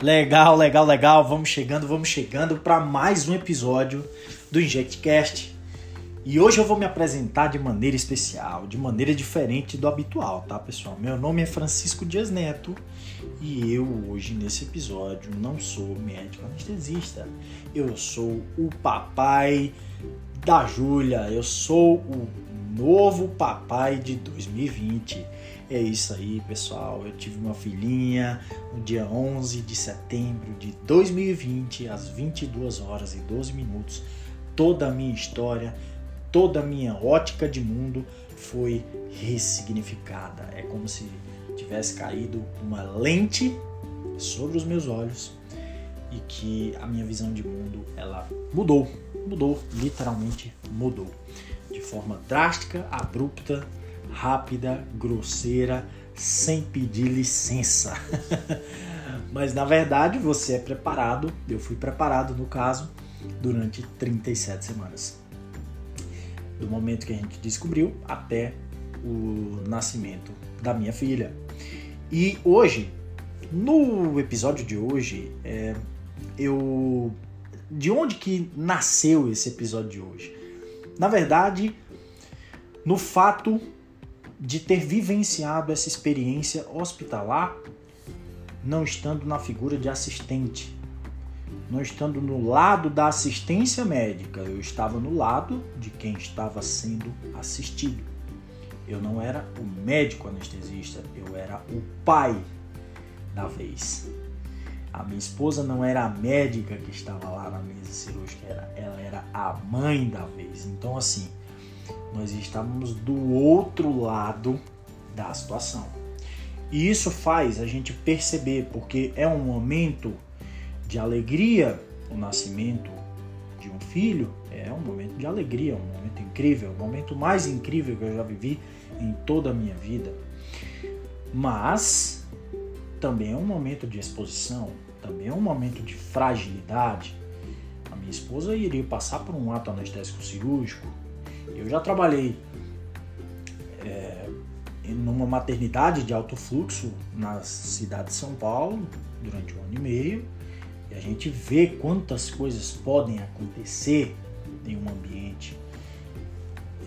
Legal, legal, legal. Vamos chegando, vamos chegando para mais um episódio do InjectCast. E hoje eu vou me apresentar de maneira especial, de maneira diferente do habitual, tá, pessoal? Meu nome é Francisco Dias Neto e eu hoje nesse episódio não sou médico anestesista. Eu sou o papai da Júlia. Eu sou o novo papai de 2020. É isso aí, pessoal. Eu tive uma filhinha no dia 11 de setembro de 2020, às 22 horas e 12 minutos. Toda a minha história, toda a minha ótica de mundo foi ressignificada. É como se tivesse caído uma lente sobre os meus olhos e que a minha visão de mundo ela mudou, mudou, literalmente mudou, de forma drástica, abrupta rápida, grosseira, sem pedir licença. Mas na verdade você é preparado, eu fui preparado no caso, durante 37 semanas. Do momento que a gente descobriu até o nascimento da minha filha. E hoje, no episódio de hoje, é, eu. De onde que nasceu esse episódio de hoje? Na verdade, no fato de ter vivenciado essa experiência hospitalar, não estando na figura de assistente, não estando no lado da assistência médica, eu estava no lado de quem estava sendo assistido. Eu não era o médico anestesista, eu era o pai da vez. A minha esposa não era a médica que estava lá na mesa cirúrgica, ela era a mãe da vez. Então, assim, nós estávamos do outro lado da situação. E isso faz a gente perceber, porque é um momento de alegria o nascimento de um filho, é um momento de alegria, um momento incrível, o momento mais incrível que eu já vivi em toda a minha vida. Mas também é um momento de exposição, também é um momento de fragilidade. A minha esposa iria passar por um ato anestésico cirúrgico, eu já trabalhei é, numa maternidade de alto fluxo na cidade de São Paulo durante um ano e meio e a gente vê quantas coisas podem acontecer em um ambiente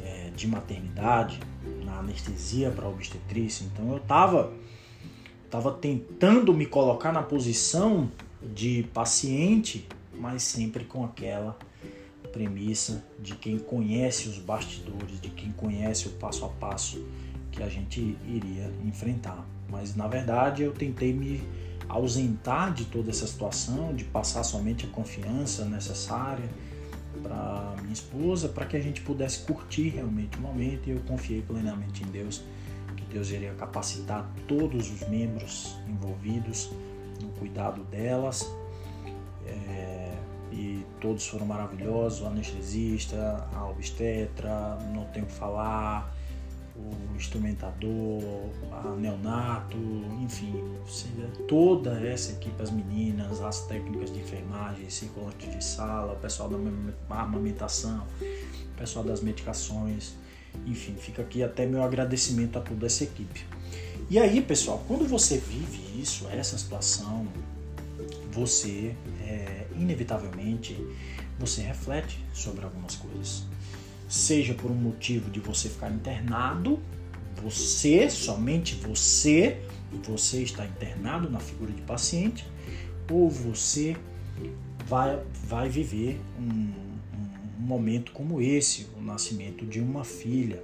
é, de maternidade, na anestesia para obstetrícia. Então eu estava tava tentando me colocar na posição de paciente, mas sempre com aquela premissa de quem conhece os bastidores, de quem conhece o passo a passo que a gente iria enfrentar. Mas na verdade eu tentei me ausentar de toda essa situação, de passar somente a confiança necessária para minha esposa, para que a gente pudesse curtir realmente o momento e eu confiei plenamente em Deus, que Deus iria capacitar todos os membros envolvidos no cuidado delas. É e todos foram maravilhosos, o anestesista, a obstetra, não tenho que falar, o instrumentador, a neonato, enfim, toda essa equipe, as meninas, as técnicas de enfermagem, circulante de sala, o pessoal da amamentação, o pessoal das medicações, enfim, fica aqui até meu agradecimento a toda essa equipe. E aí, pessoal, quando você vive isso, essa situação, você é, inevitavelmente você reflete sobre algumas coisas. Seja por um motivo de você ficar internado, você, somente você, você está internado na figura de paciente, ou você vai, vai viver um, um momento como esse, o nascimento de uma filha,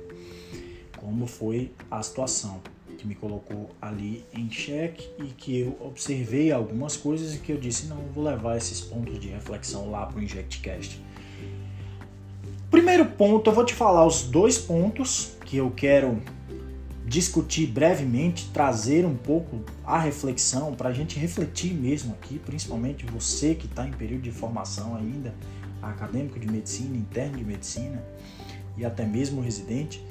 como foi a situação que me colocou ali em xeque e que eu observei algumas coisas e que eu disse, não, vou levar esses pontos de reflexão lá para o InjectCast. Primeiro ponto, eu vou te falar os dois pontos que eu quero discutir brevemente, trazer um pouco a reflexão, para a gente refletir mesmo aqui, principalmente você que está em período de formação ainda, acadêmico de medicina, interno de medicina e até mesmo residente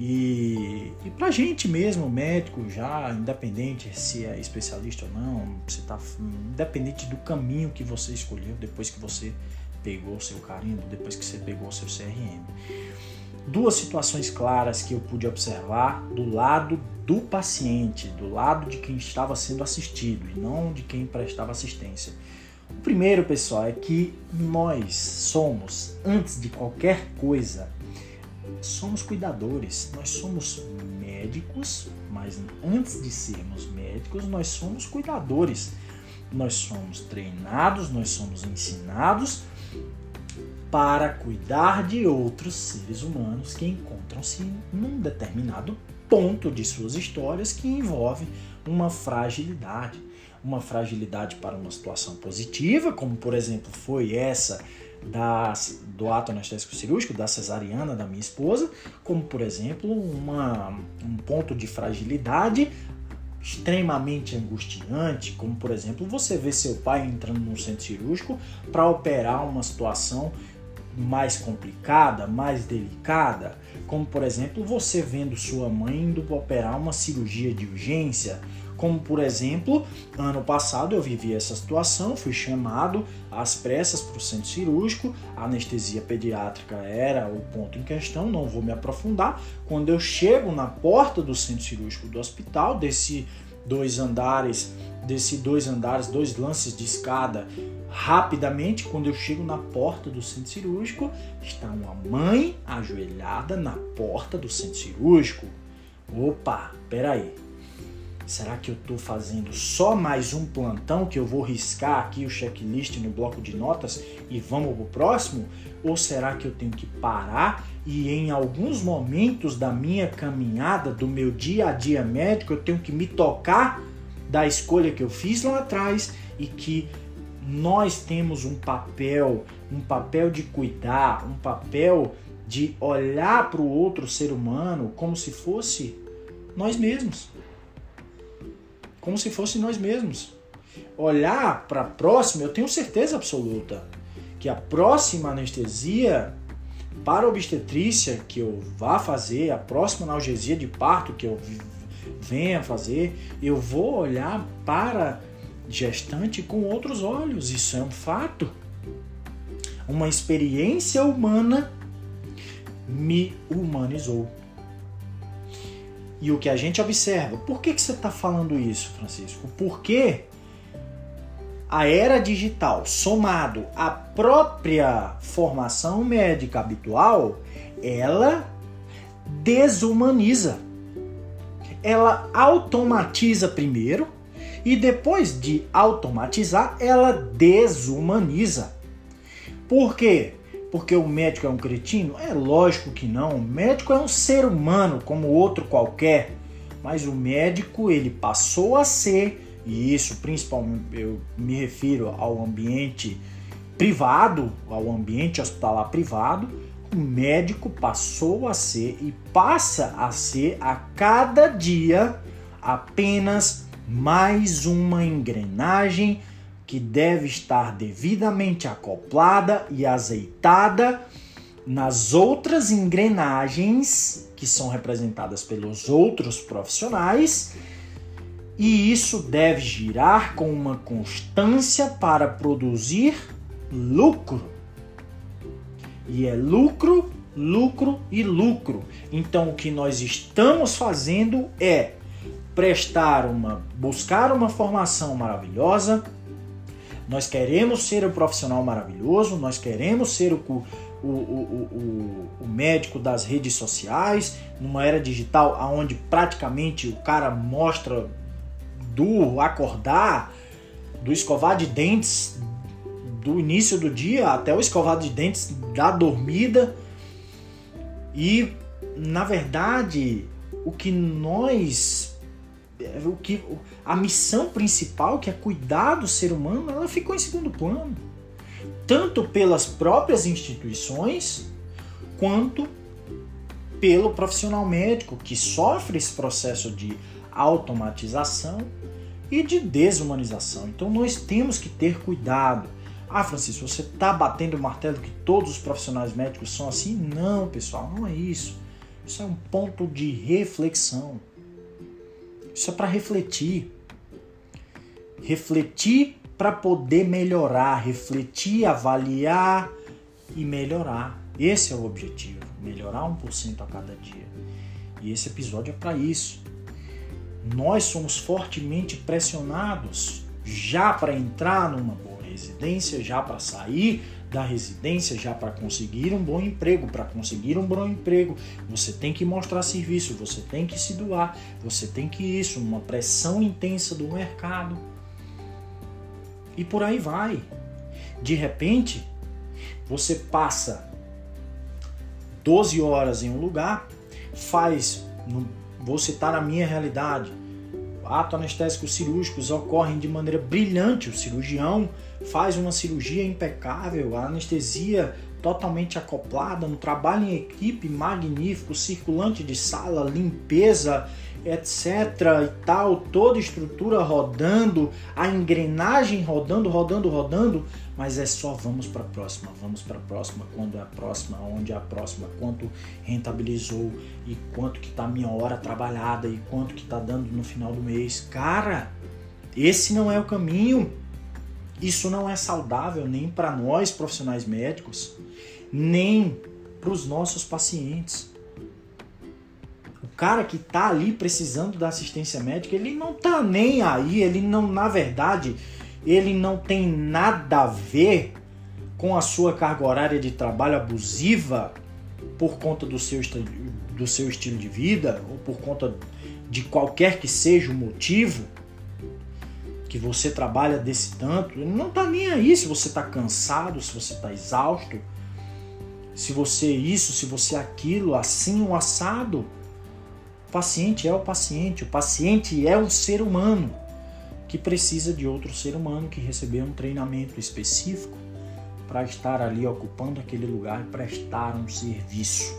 e, e pra gente mesmo, médico, já independente se é especialista ou não, você tá independente do caminho que você escolheu depois que você pegou seu carimbo, depois que você pegou seu CRM. duas situações claras que eu pude observar do lado do paciente, do lado de quem estava sendo assistido e não de quem prestava assistência. O primeiro, pessoal, é que nós somos, antes de qualquer coisa, somos cuidadores, nós somos médicos, mas antes de sermos médicos, nós somos cuidadores. Nós somos treinados, nós somos ensinados para cuidar de outros seres humanos que encontram-se num determinado ponto de suas histórias que envolve uma fragilidade. Uma fragilidade para uma situação positiva, como por exemplo foi essa da, do ato anestésico cirúrgico, da cesariana da minha esposa, como por exemplo uma, um ponto de fragilidade extremamente angustiante, como por exemplo você vê seu pai entrando num centro cirúrgico para operar uma situação mais complicada, mais delicada, como por exemplo você vendo sua mãe indo operar uma cirurgia de urgência, como por exemplo, ano passado eu vivi essa situação, fui chamado às pressas para o centro cirúrgico, a anestesia pediátrica era o ponto em questão, não vou me aprofundar. Quando eu chego na porta do centro cirúrgico do hospital, desci dois andares, desci dois andares, dois lances de escada rapidamente, quando eu chego na porta do centro cirúrgico, está uma mãe ajoelhada na porta do centro cirúrgico. Opa, peraí, Será que eu estou fazendo só mais um plantão que eu vou riscar aqui o checklist no bloco de notas e vamos para o próximo? Ou será que eu tenho que parar e em alguns momentos da minha caminhada, do meu dia a dia médico, eu tenho que me tocar da escolha que eu fiz lá atrás e que nós temos um papel, um papel de cuidar, um papel de olhar para o outro ser humano como se fosse nós mesmos como se fosse nós mesmos. Olhar para a próxima, eu tenho certeza absoluta que a próxima anestesia para obstetrícia que eu vá fazer, a próxima analgesia de parto que eu venha fazer, eu vou olhar para gestante com outros olhos. Isso é um fato. Uma experiência humana me humanizou. E o que a gente observa, por que, que você está falando isso, Francisco? Porque a era digital, somado à própria formação médica habitual, ela desumaniza. Ela automatiza primeiro e depois de automatizar, ela desumaniza. Por quê? Porque o médico é um cretino? É lógico que não. O médico é um ser humano como outro qualquer. Mas o médico ele passou a ser, e isso principalmente eu me refiro ao ambiente privado, ao ambiente hospitalar privado, o médico passou a ser e passa a ser a cada dia apenas mais uma engrenagem que deve estar devidamente acoplada e azeitada nas outras engrenagens que são representadas pelos outros profissionais, e isso deve girar com uma constância para produzir lucro. E é lucro, lucro e lucro. Então o que nós estamos fazendo é prestar uma buscar uma formação maravilhosa, nós queremos ser o profissional maravilhoso, nós queremos ser o, o, o, o, médico das redes sociais, numa era digital onde praticamente o cara mostra do acordar, do escovar de dentes do início do dia até o escovar de dentes da dormida. E na verdade, o que nós o que a missão principal, que é cuidar do ser humano, ela ficou em segundo plano. Tanto pelas próprias instituições, quanto pelo profissional médico que sofre esse processo de automatização e de desumanização. Então nós temos que ter cuidado. Ah, Francisco, você está batendo o martelo que todos os profissionais médicos são assim? Não, pessoal, não é isso. Isso é um ponto de reflexão. Isso é para refletir. Refletir para poder melhorar, refletir, avaliar e melhorar. Esse é o objetivo, melhorar 1% a cada dia. E esse episódio é para isso. Nós somos fortemente pressionados já para entrar numa boa residência, já para sair da residência, já para conseguir um bom emprego. Para conseguir um bom emprego, você tem que mostrar serviço, você tem que se doar, você tem que isso, uma pressão intensa do mercado. E por aí vai. De repente, você passa 12 horas em um lugar, faz, vou citar a minha realidade, ato anestésico cirúrgicos ocorrem de maneira brilhante, o cirurgião faz uma cirurgia impecável, a anestesia totalmente acoplada, um trabalho em equipe magnífico, circulante de sala, limpeza, etc e tal, toda estrutura rodando, a engrenagem rodando, rodando, rodando, mas é só vamos para a próxima, vamos para a próxima, quando é a próxima, onde é a próxima, quanto rentabilizou e quanto que tá a minha hora trabalhada e quanto que tá dando no final do mês. Cara, esse não é o caminho. Isso não é saudável nem para nós profissionais médicos, nem para os nossos pacientes. Cara que tá ali precisando da assistência médica, ele não tá nem aí, ele não, na verdade, ele não tem nada a ver com a sua carga horária de trabalho abusiva por conta do seu, do seu estilo de vida ou por conta de qualquer que seja o motivo que você trabalha desse tanto, ele não tá nem aí se você tá cansado, se você tá exausto, se você isso, se você aquilo, assim o assado. O paciente é o paciente, o paciente é um ser humano que precisa de outro ser humano que recebeu um treinamento específico para estar ali ocupando aquele lugar e prestar um serviço.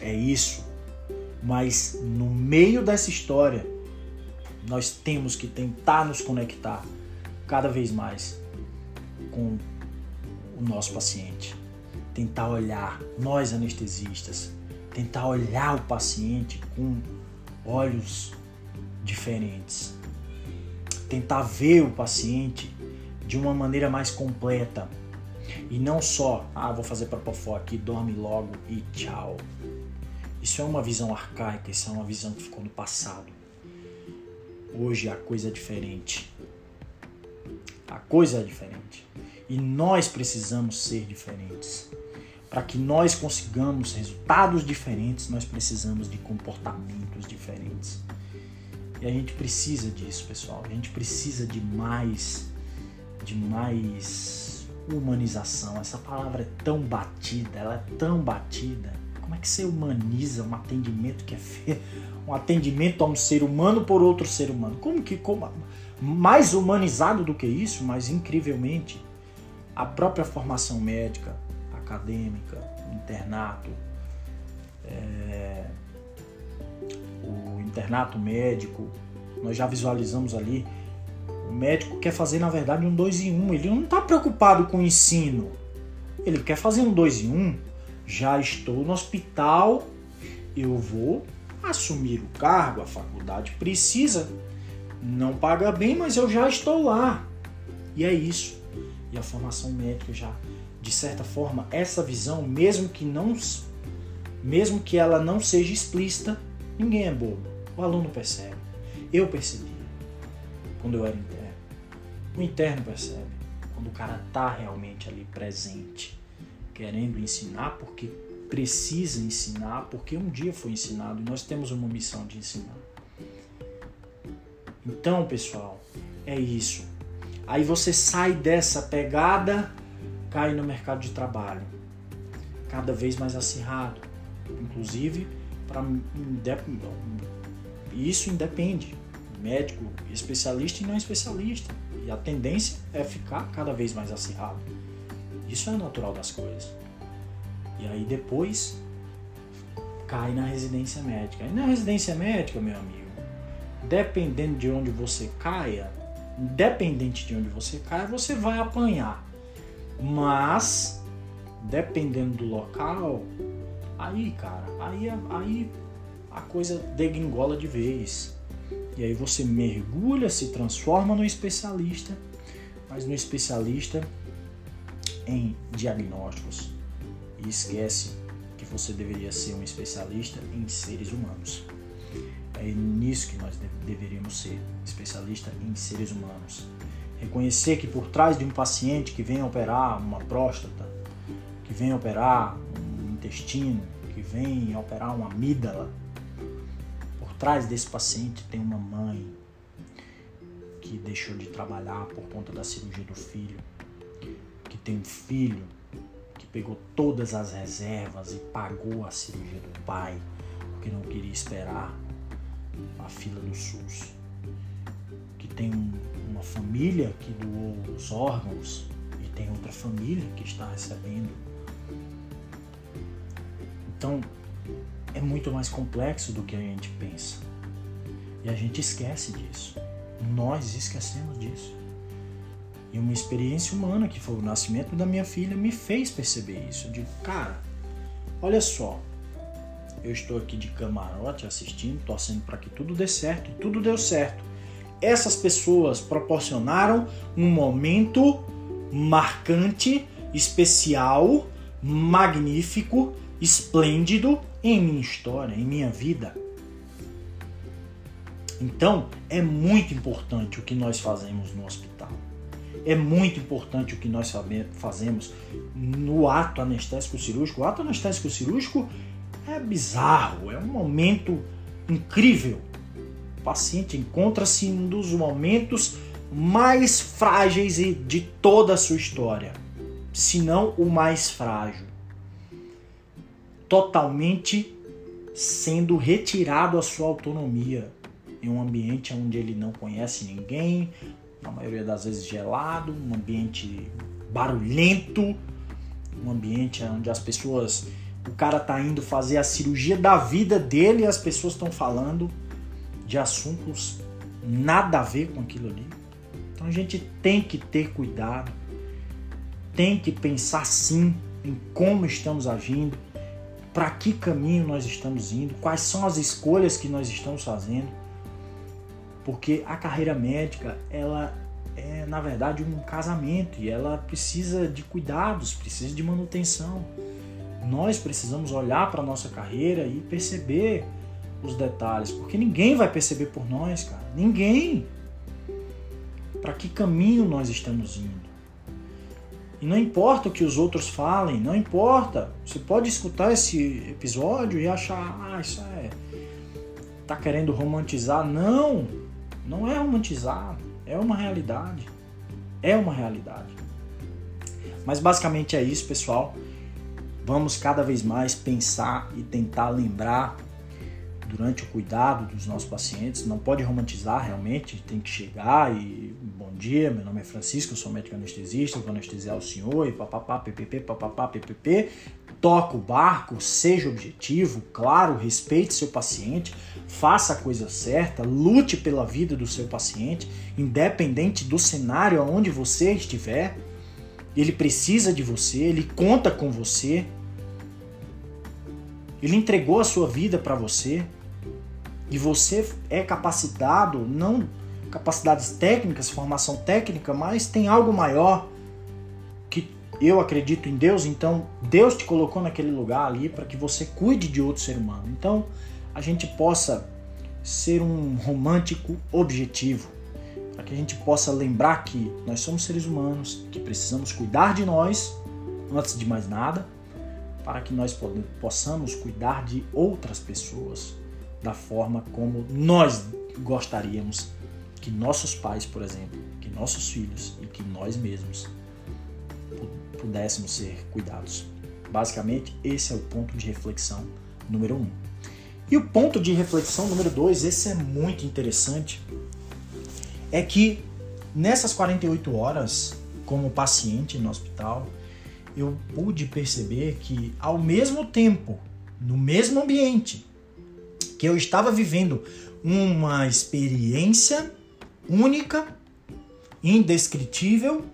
É isso. Mas no meio dessa história, nós temos que tentar nos conectar cada vez mais com o nosso paciente. Tentar olhar, nós anestesistas, tentar olhar o paciente com olhos diferentes. Tentar ver o paciente de uma maneira mais completa. E não só, ah, vou fazer propofó aqui, dorme logo e tchau. Isso é uma visão arcaica, isso é uma visão que ficou no passado. Hoje a coisa é diferente. A coisa é diferente. E nós precisamos ser diferentes. Para que nós consigamos resultados diferentes, nós precisamos de comportamentos diferentes. E a gente precisa disso, pessoal. A gente precisa de mais, de mais humanização. Essa palavra é tão batida, ela é tão batida. Como é que você humaniza um atendimento que é feio? Um atendimento a um ser humano por outro ser humano? Como que como, mais humanizado do que isso, mas incrivelmente a própria formação médica, acadêmica, internato, é, o internato médico, nós já visualizamos ali. O médico quer fazer, na verdade, um 2 em 1. Um. Ele não está preocupado com o ensino. Ele quer fazer um 2 em 1. Um. Já estou no hospital, eu vou assumir o cargo, a faculdade precisa. Não paga bem, mas eu já estou lá. E é isso. E a formação médica já de certa forma, essa visão, mesmo que não mesmo que ela não seja explícita, ninguém é bobo. O aluno percebe. Eu percebi quando eu era interno. O interno percebe quando o cara tá realmente ali presente, querendo ensinar porque precisa ensinar, porque um dia foi ensinado e nós temos uma missão de ensinar. Então, pessoal, é isso. Aí você sai dessa pegada cai no mercado de trabalho, cada vez mais acirrado, inclusive para isso independe médico, especialista e não especialista. E a tendência é ficar cada vez mais acirrado. Isso é natural das coisas. E aí depois cai na residência médica. E na residência médica, meu amigo, dependendo de onde você caia, independente de onde você caia, você vai apanhar. Mas, dependendo do local, aí, cara, aí, aí a coisa degringola de vez. E aí você mergulha, se transforma no especialista, mas no especialista em diagnósticos, ele esquece que você deveria ser um especialista em seres humanos. É nisso que nós deveríamos ser, especialista em seres humanos. Reconhecer que por trás de um paciente que vem operar uma próstata, que vem operar um intestino, que vem operar uma amígdala, por trás desse paciente tem uma mãe que deixou de trabalhar por conta da cirurgia do filho, que tem um filho que pegou todas as reservas e pagou a cirurgia do pai, porque não queria esperar a fila do SUS, que tem um, uma família que doou os órgãos e tem outra família que está recebendo. Então, é muito mais complexo do que a gente pensa. E a gente esquece disso. Nós esquecemos disso. E uma experiência humana, que foi o nascimento da minha filha, me fez perceber isso. Eu digo, cara, olha só, eu estou aqui de camarote assistindo, torcendo para que tudo dê certo, e tudo deu certo. Essas pessoas proporcionaram um momento marcante, especial, magnífico, esplêndido em minha história, em minha vida. Então, é muito importante o que nós fazemos no hospital. É muito importante o que nós fazemos no ato anestésico cirúrgico. O ato anestésico cirúrgico é bizarro, é um momento incrível. Paciente encontra-se em um dos momentos mais frágeis de toda a sua história, se não o mais frágil. Totalmente sendo retirado a sua autonomia em um ambiente onde ele não conhece ninguém, na maioria das vezes gelado, um ambiente barulhento, um ambiente onde as pessoas o cara tá indo fazer a cirurgia da vida dele e as pessoas estão falando de assuntos nada a ver com aquilo ali. Então a gente tem que ter cuidado, tem que pensar sim em como estamos agindo, para que caminho nós estamos indo, quais são as escolhas que nós estamos fazendo. Porque a carreira médica, ela é na verdade um casamento e ela precisa de cuidados, precisa de manutenção. Nós precisamos olhar para a nossa carreira e perceber os detalhes, porque ninguém vai perceber por nós, cara. Ninguém. Para que caminho nós estamos indo? E não importa o que os outros falem, não importa. Você pode escutar esse episódio e achar, ah, isso é. tá querendo romantizar. Não! Não é romantizar, é uma realidade. É uma realidade. Mas basicamente é isso, pessoal. Vamos cada vez mais pensar e tentar lembrar durante o cuidado dos nossos pacientes. Não pode romantizar realmente, tem que chegar e bom dia, meu nome é Francisco, eu sou médico anestesista, vou anestesiar o senhor e papapá, ppp, papapá, ppp. Toca o barco, seja objetivo, claro, respeite seu paciente, faça a coisa certa, lute pela vida do seu paciente, independente do cenário onde você estiver. Ele precisa de você, ele conta com você, ele entregou a sua vida para você e você é capacitado, não capacidades técnicas, formação técnica, mas tem algo maior que eu acredito em Deus, então Deus te colocou naquele lugar ali para que você cuide de outro ser humano. Então, a gente possa ser um romântico objetivo, para que a gente possa lembrar que nós somos seres humanos, que precisamos cuidar de nós antes de mais nada para que nós possamos cuidar de outras pessoas da forma como nós gostaríamos que nossos pais, por exemplo, que nossos filhos e que nós mesmos pudéssemos ser cuidados. Basicamente, esse é o ponto de reflexão número um. E o ponto de reflexão número dois, esse é muito interessante, é que nessas 48 horas, como paciente no hospital, eu pude perceber que, ao mesmo tempo, no mesmo ambiente, que eu estava vivendo uma experiência única, indescritível,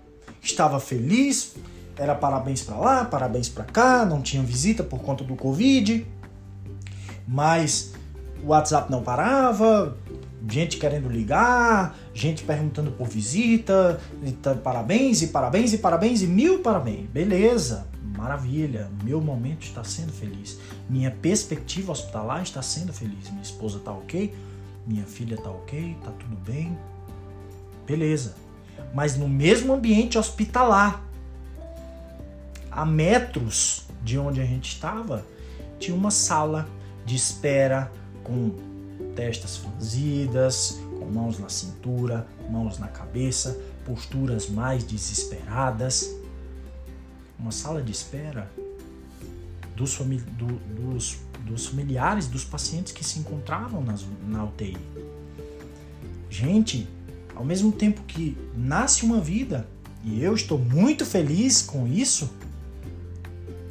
estava feliz, era parabéns para lá, parabéns para cá, não tinha visita por conta do Covid, mas o WhatsApp não parava, gente querendo ligar, gente perguntando por visita, então, parabéns e parabéns e parabéns e mil parabéns. Beleza, maravilha, meu momento está sendo feliz. Minha perspectiva hospitalar está sendo feliz. Minha esposa está ok, minha filha está ok, está tudo bem. Beleza. Mas no mesmo ambiente hospitalar, a metros de onde a gente estava, tinha uma sala de espera com testas franzidas, com mãos na cintura, mãos na cabeça, posturas mais desesperadas. Uma sala de espera dos, famili do, dos, dos familiares dos pacientes que se encontravam nas, na UTI. Gente, ao mesmo tempo que nasce uma vida, e eu estou muito feliz com isso,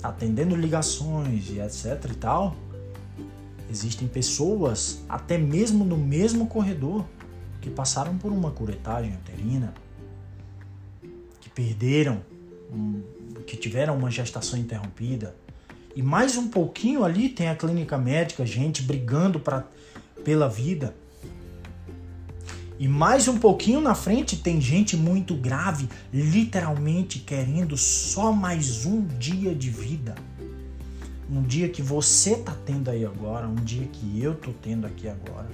atendendo ligações e etc e tal, existem pessoas, até mesmo no mesmo corredor, que passaram por uma curetagem uterina, que perderam, um, que tiveram uma gestação interrompida. E mais um pouquinho ali tem a clínica médica, gente brigando pra, pela vida. E mais um pouquinho na frente tem gente muito grave, literalmente querendo só mais um dia de vida. Um dia que você tá tendo aí agora, um dia que eu tô tendo aqui agora.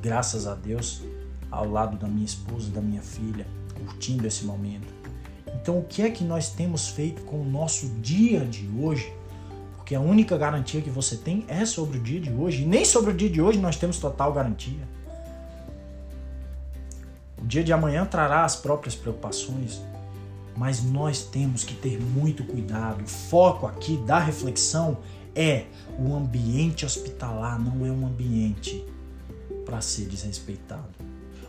Graças a Deus, ao lado da minha esposa, da minha filha, curtindo esse momento. Então, o que é que nós temos feito com o nosso dia de hoje? Porque a única garantia que você tem é sobre o dia de hoje. E nem sobre o dia de hoje nós temos total garantia. O dia de amanhã trará as próprias preocupações, mas nós temos que ter muito cuidado. O foco aqui da reflexão é o ambiente hospitalar, não é um ambiente para ser desrespeitado.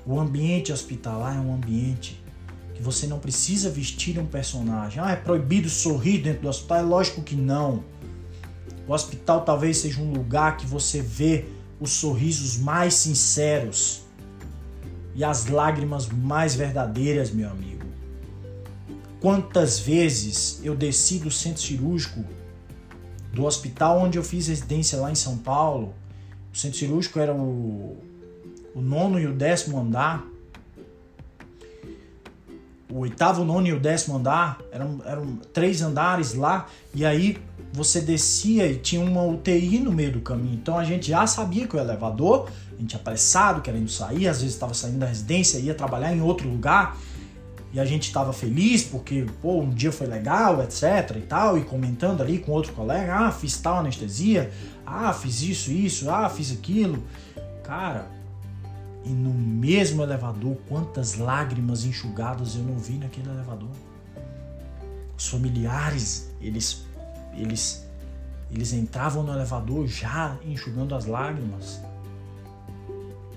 O ambiente hospitalar é um ambiente que você não precisa vestir um personagem. Ah, é proibido sorrir dentro do hospital? É lógico que não. O hospital talvez seja um lugar que você vê os sorrisos mais sinceros e as lágrimas mais verdadeiras, meu amigo. Quantas vezes eu desci do centro cirúrgico do hospital onde eu fiz residência lá em São Paulo. O centro cirúrgico era o, o nono e o décimo andar. O oitavo, o nono e o décimo andar eram, eram três andares lá. E aí você descia e tinha uma UTI no meio do caminho. Então a gente já sabia que o elevador a gente apressado, querendo sair, às vezes estava saindo da residência, ia trabalhar em outro lugar e a gente estava feliz porque pô, um dia foi legal, etc e tal, e comentando ali com outro colega, ah, fiz tal anestesia, ah, fiz isso, isso, ah, fiz aquilo. Cara, e no mesmo elevador, quantas lágrimas enxugadas eu não vi naquele elevador. Os familiares, eles eles eles entravam no elevador já enxugando as lágrimas.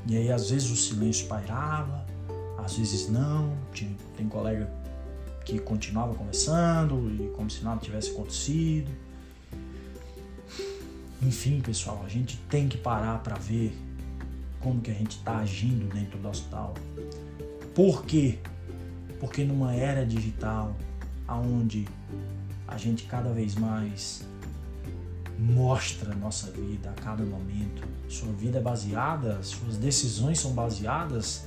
E aí às vezes o silêncio pairava, às vezes não. Tinha, tem colega que continuava conversando e como se nada tivesse acontecido. Enfim, pessoal, a gente tem que parar para ver como que a gente está agindo dentro do hospital. Por quê? Porque numa era digital, aonde a gente cada vez mais mostra nossa vida a cada momento. Sua vida é baseada, suas decisões são baseadas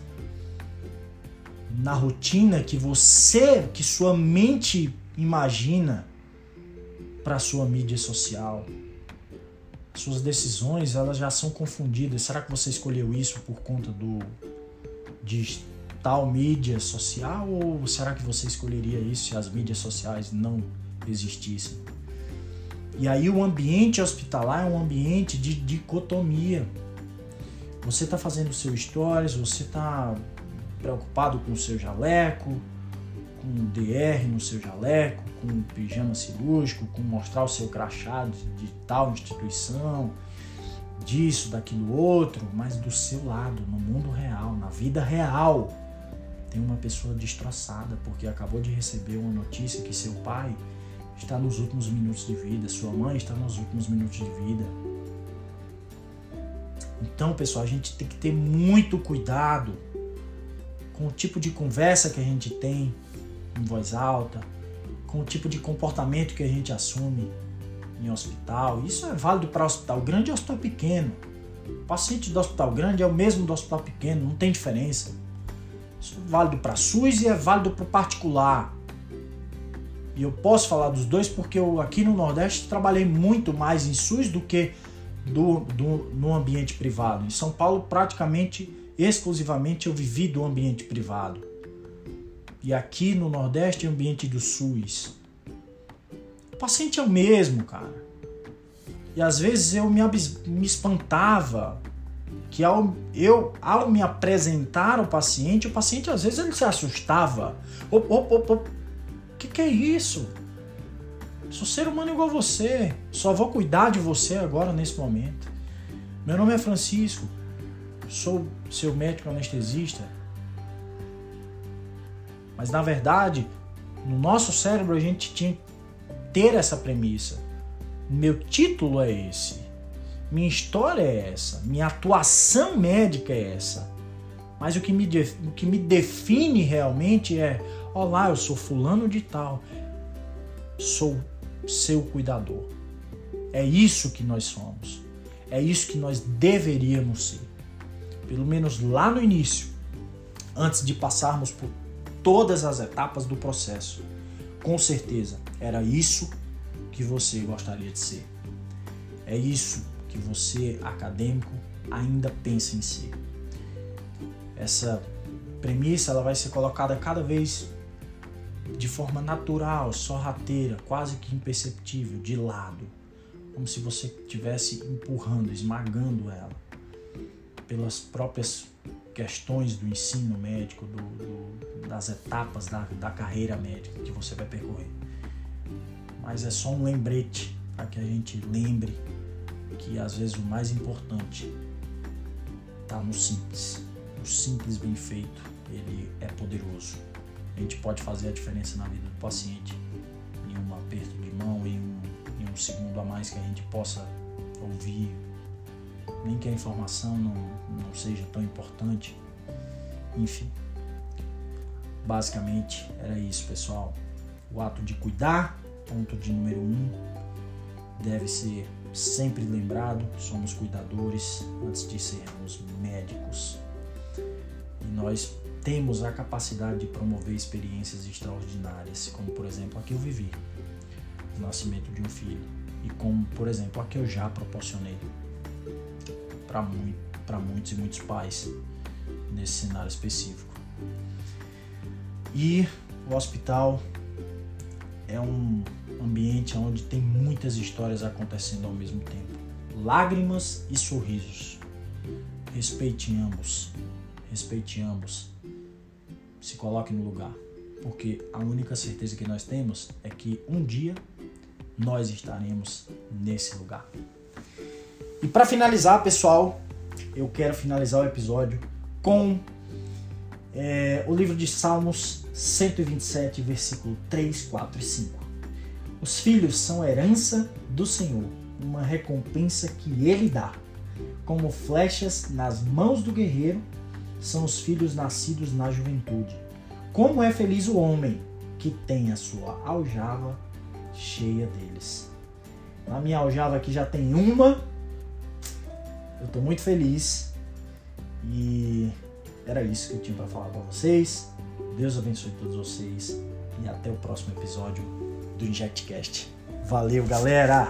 na rotina que você, que sua mente imagina para sua mídia social. Suas decisões, elas já são confundidas. Será que você escolheu isso por conta do de tal mídia social ou será que você escolheria isso se as mídias sociais não existissem? E aí o ambiente hospitalar é um ambiente de dicotomia. Você está fazendo seu stories, você está preocupado com o seu jaleco, com DR no seu jaleco, com pijama cirúrgico, com mostrar o seu crachá de tal instituição, disso, daquilo outro, mas do seu lado, no mundo real, na vida real, tem uma pessoa destroçada porque acabou de receber uma notícia que seu pai está nos últimos minutos de vida, sua mãe está nos últimos minutos de vida. Então, pessoal, a gente tem que ter muito cuidado com o tipo de conversa que a gente tem em voz alta, com o tipo de comportamento que a gente assume em hospital. Isso é válido para hospital grande e hospital pequeno. O paciente do hospital grande é o mesmo do hospital pequeno, não tem diferença. Isso é válido para SUS e é válido para o particular. E eu posso falar dos dois porque eu aqui no Nordeste trabalhei muito mais em SUS do que do, do, no ambiente privado. Em São Paulo, praticamente exclusivamente eu vivi do ambiente privado. E aqui no Nordeste, ambiente do SUS. O paciente é o mesmo, cara. E às vezes eu me, me espantava que ao, eu, ao me apresentar ao paciente, o paciente às vezes ele se assustava. Op, op, op, op. O que, que é isso? Sou ser humano igual você. Só vou cuidar de você agora nesse momento. Meu nome é Francisco. Sou seu médico anestesista. Mas na verdade, no nosso cérebro a gente tinha que ter essa premissa. Meu título é esse. Minha história é essa. Minha atuação médica é essa. Mas o que me, o que me define realmente é: olá, eu sou fulano de tal. Sou seu cuidador. É isso que nós somos. É isso que nós deveríamos ser. Pelo menos lá no início, antes de passarmos por todas as etapas do processo. Com certeza, era isso que você gostaria de ser. É isso que você, acadêmico, ainda pensa em ser. Essa premissa ela vai ser colocada cada vez de forma natural, sorrateira, quase que imperceptível, de lado, como se você estivesse empurrando, esmagando ela pelas próprias questões do ensino médico, do, do, das etapas da, da carreira médica que você vai percorrer. Mas é só um lembrete para que a gente lembre que às vezes o mais importante está no simples. O simples bem feito, ele é poderoso a gente pode fazer a diferença na vida do paciente em um aperto de mão, em um, em um segundo a mais que a gente possa ouvir, nem que a informação não, não seja tão importante. Enfim, basicamente era isso, pessoal. O ato de cuidar, ponto de número um, deve ser sempre lembrado: somos cuidadores antes de sermos médicos. E nós temos a capacidade de promover experiências extraordinárias, como por exemplo a que eu vivi, o nascimento de um filho, e como por exemplo a que eu já proporcionei para muito, muitos e muitos pais nesse cenário específico. E o hospital é um ambiente onde tem muitas histórias acontecendo ao mesmo tempo. Lágrimas e sorrisos. Respeite ambos. Respeite ambos se coloque no lugar, porque a única certeza que nós temos é que um dia nós estaremos nesse lugar. E para finalizar, pessoal, eu quero finalizar o episódio com é, o livro de Salmos 127, versículo 3, 4 e 5. Os filhos são herança do Senhor, uma recompensa que Ele dá. Como flechas nas mãos do guerreiro, são os filhos nascidos na juventude. Como é feliz o homem que tem a sua aljava cheia deles. Na minha aljava aqui já tem uma. Eu estou muito feliz. E era isso que eu tinha para falar para vocês. Deus abençoe todos vocês e até o próximo episódio do Injectcast. Valeu, galera!